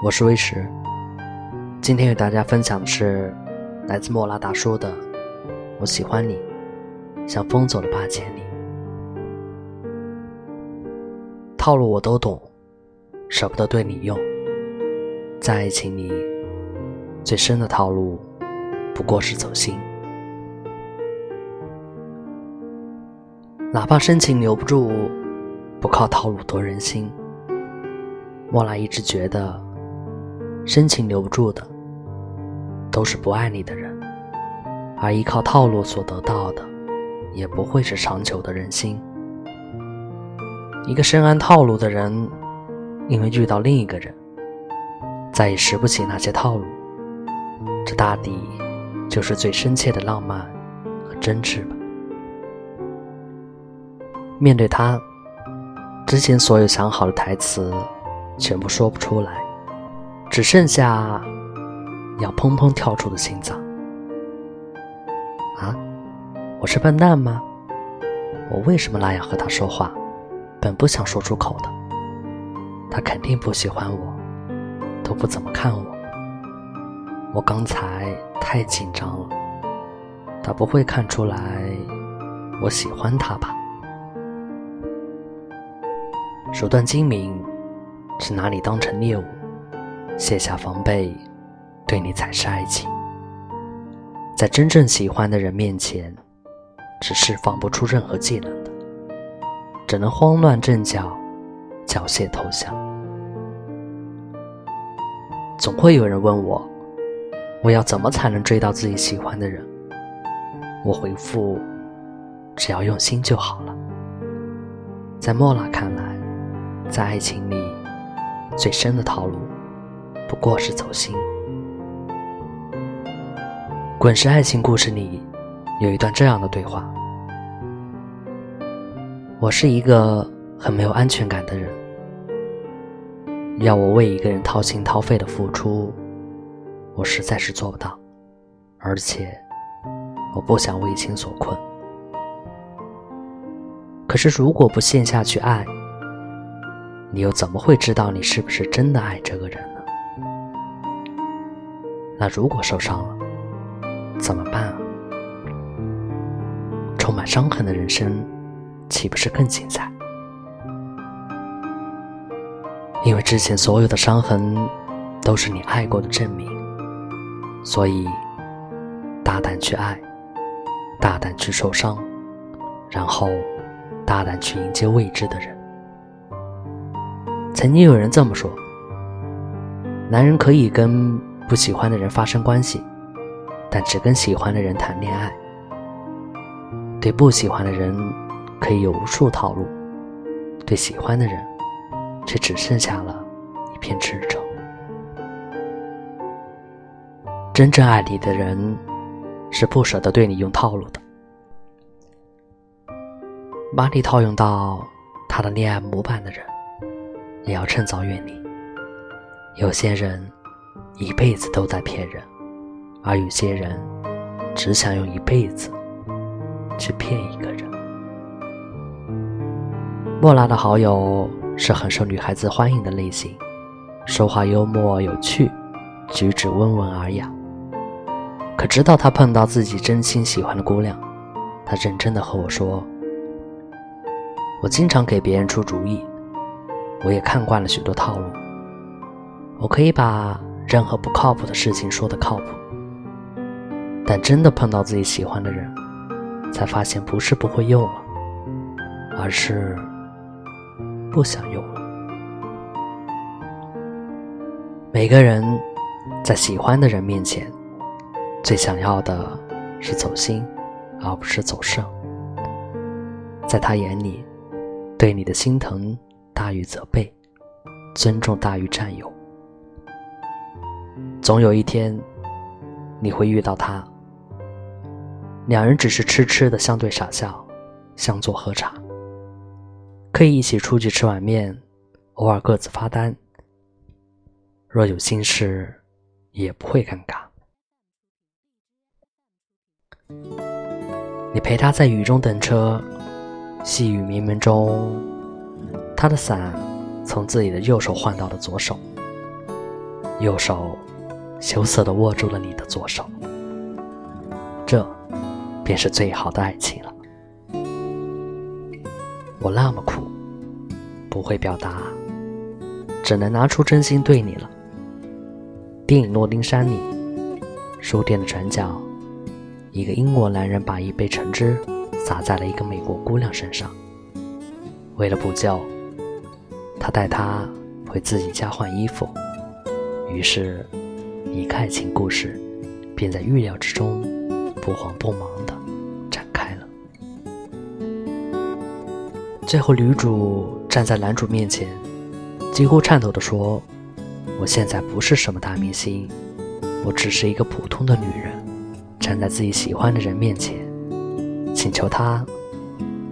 我是威石，今天与大家分享的是来自莫拉大叔的《我喜欢你，像风走了八千里》。套路我都懂，舍不得对你用，在爱情里最深的套路不过是走心。哪怕深情留不住，不靠套路夺人心。莫拉一直觉得。深情留不住的，都是不爱你的人；而依靠套路所得到的，也不会是长久的人心。一个深谙套路的人，因为遇到另一个人，再也拾不起那些套路。这大抵就是最深切的浪漫和真挚吧。面对他，之前所有想好的台词，全部说不出来。只剩下要砰砰跳出的心脏啊！我是笨蛋吗？我为什么那样和他说话？本不想说出口的。他肯定不喜欢我，都不怎么看我。我刚才太紧张了。他不会看出来我喜欢他吧？手段精明，是拿你当成猎物。卸下防备，对你才是爱情。在真正喜欢的人面前，只是放不出任何技能的，只能慌乱阵脚，缴械投降。总会有人问我，我要怎么才能追到自己喜欢的人？我回复：只要用心就好了。在莫拉看来，在爱情里最深的套路。不过是走心。《滚石爱情故事》里有一段这样的对话：“我是一个很没有安全感的人，要我为一个人掏心掏肺的付出，我实在是做不到，而且我不想为情所困。可是如果不陷下去爱，你又怎么会知道你是不是真的爱这个人？”那如果受伤了，怎么办啊？充满伤痕的人生，岂不是更精彩？因为之前所有的伤痕，都是你爱过的证明，所以大胆去爱，大胆去受伤，然后大胆去迎接未知的人。曾经有人这么说：男人可以跟。不喜欢的人发生关系，但只跟喜欢的人谈恋爱。对不喜欢的人可以有无数套路，对喜欢的人却只剩下了一片赤诚。真正爱你的人是不舍得对你用套路的，把你套用到他的恋爱模板的人，也要趁早远离。有些人。一辈子都在骗人，而有些人只想用一辈子去骗一个人。莫拉的好友是很受女孩子欢迎的类型，说话幽默有趣，举止温文尔雅。可直到他碰到自己真心喜欢的姑娘，他认真的和我说：“我经常给别人出主意，我也看惯了许多套路，我可以把。”任何不靠谱的事情说的靠谱，但真的碰到自己喜欢的人，才发现不是不会用了，而是不想用了。每个人在喜欢的人面前，最想要的是走心，而不是走肾。在他眼里，对你的心疼大于责备，尊重大于占有。总有一天，你会遇到他。两人只是痴痴的相对傻笑，相坐喝茶，可以一起出去吃碗面，偶尔各自发呆。若有心事，也不会尴尬。你陪他在雨中等车，细雨绵绵中，他的伞从自己的右手换到了左手。右手羞涩地握住了你的左手，这便是最好的爱情了。我那么苦，不会表达，只能拿出真心对你了。电影《诺丁山》里，书店的转角，一个英国男人把一杯橙汁洒在了一个美国姑娘身上。为了补救，他带她回自己家换衣服。于是，一个爱情故事便在预料之中，不慌不忙的展开了。最后，女主站在男主面前，几乎颤抖的说：“我现在不是什么大明星，我只是一个普通的女人，站在自己喜欢的人面前，请求他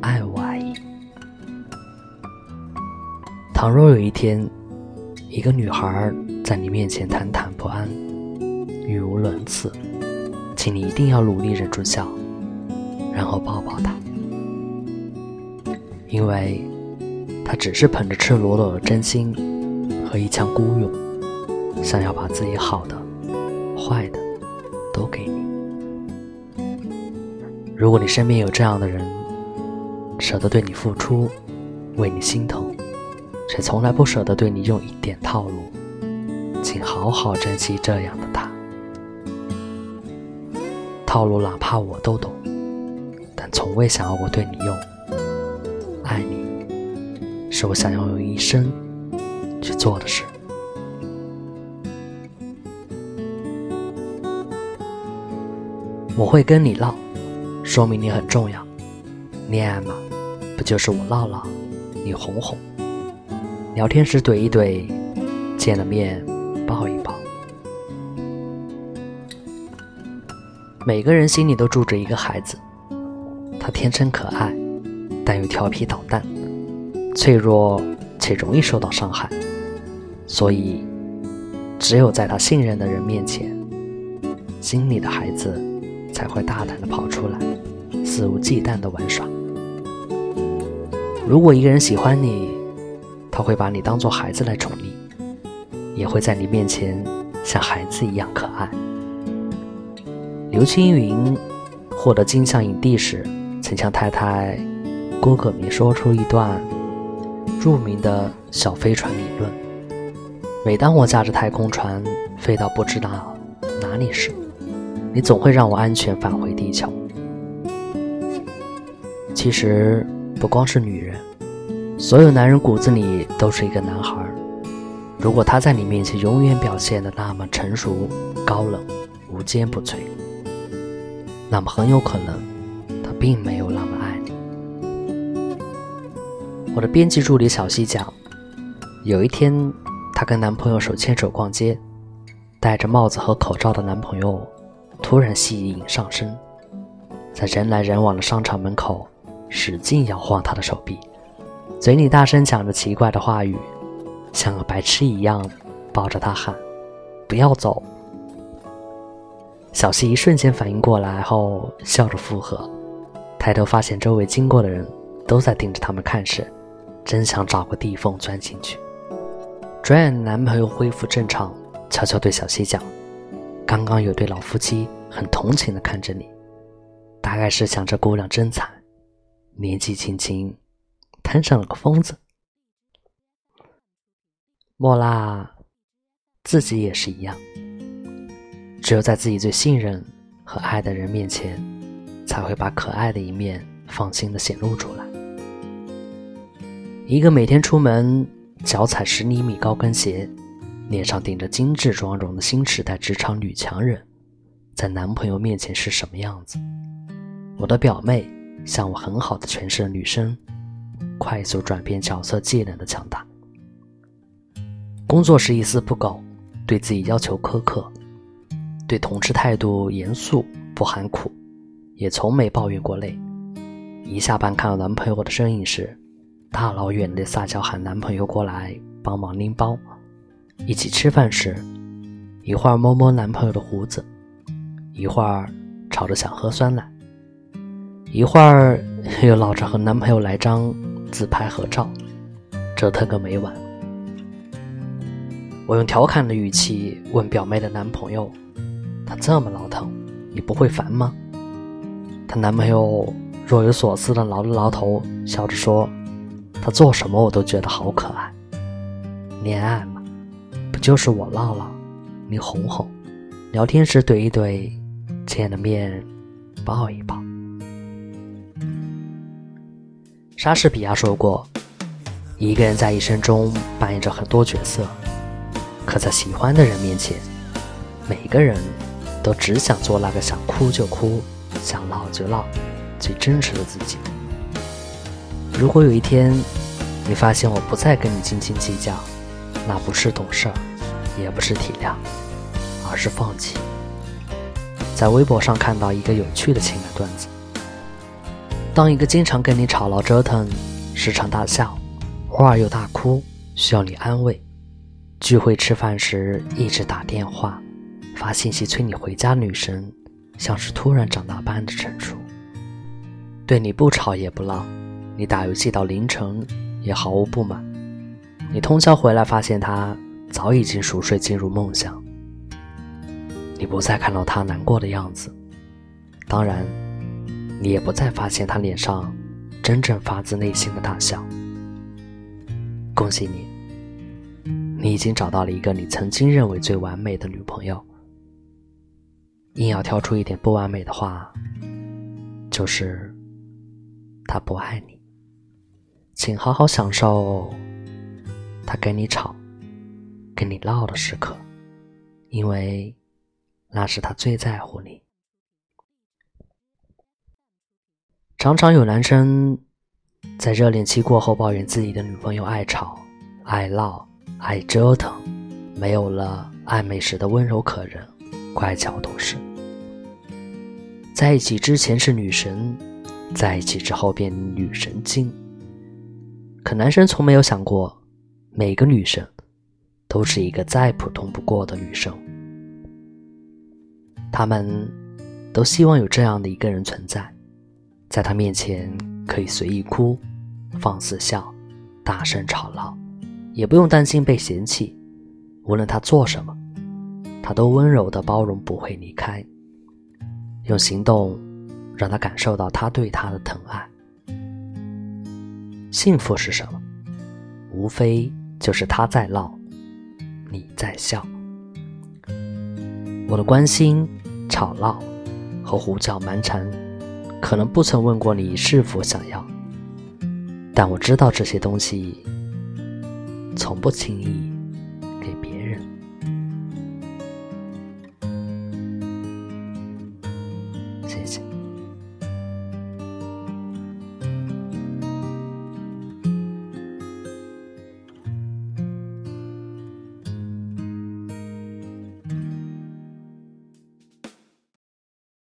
爱我而已。倘若有一天，一个女孩……”在你面前忐忐不安、语无伦次，请你一定要努力忍住笑，然后抱抱他，因为他只是捧着赤裸裸的真心和一腔孤勇，想要把自己好的、坏的都给你。如果你身边有这样的人，舍得对你付出，为你心疼，却从来不舍得对你用一点套路。好好珍惜这样的他。套路哪怕我都懂，但从未想要过对你用。爱你，是我想要用一生去做的事。我会跟你唠，说明你很重要。恋爱嘛，不就是我唠唠，你哄哄，聊天时怼一怼，见了面。抱一抱。每个人心里都住着一个孩子，他天真可爱，但又调皮捣蛋，脆弱且容易受到伤害。所以，只有在他信任的人面前，心里的孩子才会大胆的跑出来，肆无忌惮的玩耍。如果一个人喜欢你，他会把你当做孩子来宠溺。也会在你面前像孩子一样可爱。刘青云获得金像影帝时，曾向太太郭可明说出一段著名的小飞船理论：每当我驾着太空船飞到不知道哪里时，你总会让我安全返回地球。其实不光是女人，所有男人骨子里都是一个男孩。如果他在你面前永远表现的那么成熟、高冷、无坚不摧，那么很有可能他并没有那么爱你。我的编辑助理小西讲，有一天她跟男朋友手牵手逛街，戴着帽子和口罩的男朋友突然戏瘾上身，在人来人往的商场门口使劲摇晃她的手臂，嘴里大声讲着奇怪的话语。像个白痴一样抱着他喊：“不要走！”小西一瞬间反应过来后，笑着附和。抬头发现周围经过的人都在盯着他们看时，真想找个地缝钻进去。转眼男朋友恢复正常，悄悄对小西讲：“刚刚有对老夫妻很同情的看着你，大概是想这姑娘真惨，年纪轻轻摊上了个疯子。”莫拉自己也是一样，只有在自己最信任和爱的人面前，才会把可爱的一面放心的显露出来。一个每天出门脚踩十厘米高跟鞋，脸上顶着精致妆容的新时代职场女强人，在男朋友面前是什么样子？我的表妹向我很好的诠释了女生快速转变角色技能的强大。工作时一丝不苟，对自己要求苛刻，对同事态度严肃不含苦，也从没抱怨过累。一下班看到男朋友的身影时，大老远的撒娇喊男朋友过来帮忙拎包；一起吃饭时，一会儿摸摸男朋友的胡子，一会儿吵着想喝酸奶，一会儿又闹着和男朋友来张自拍合照，折腾个没完。我用调侃的语气问表妹的男朋友：“他这么老疼，你不会烦吗？”她男朋友若有所思的挠了挠头，笑着说：“他做什么我都觉得好可爱。恋爱嘛，不就是我唠唠，你哄哄，聊天时怼一怼，见了面抱一抱。”莎士比亚说过：“一个人在一生中扮演着很多角色，可在喜欢的人面前，每个人都只想做那个想哭就哭。”想闹就闹，最真实的自己。如果有一天，你发现我不再跟你斤斤计较，那不是懂事，也不是体谅，而是放弃。在微博上看到一个有趣的情感段子：当一个经常跟你吵闹折腾，时常大笑，偶尔又大哭，需要你安慰；聚会吃饭时一直打电话、发信息催你回家，女神。像是突然长大般的成熟，对你不吵也不闹，你打游戏到凌晨也毫无不满。你通宵回来发现他早已经熟睡进入梦乡，你不再看到他难过的样子，当然，你也不再发现他脸上真正发自内心的大笑。恭喜你，你已经找到了一个你曾经认为最完美的女朋友。硬要挑出一点不完美的话，就是他不爱你。请好好享受他跟你吵、跟你闹的时刻，因为那是他最在乎你。常常有男生在热恋期过后抱怨自己的女朋友爱吵、爱闹、爱折腾，没有了暧昧时的温柔可人，乖巧懂事。在一起之前是女神，在一起之后变女神经。可男生从没有想过，每个女生都是一个再普通不过的女生。他们都希望有这样的一个人存在，在他面前可以随意哭、放肆笑、大声吵闹，也不用担心被嫌弃。无论他做什么，他都温柔的包容，不会离开。用行动让他感受到他对他的疼爱。幸福是什么？无非就是他在闹，你在笑。我的关心、吵闹和胡搅蛮缠，可能不曾问过你是否想要，但我知道这些东西从不轻易。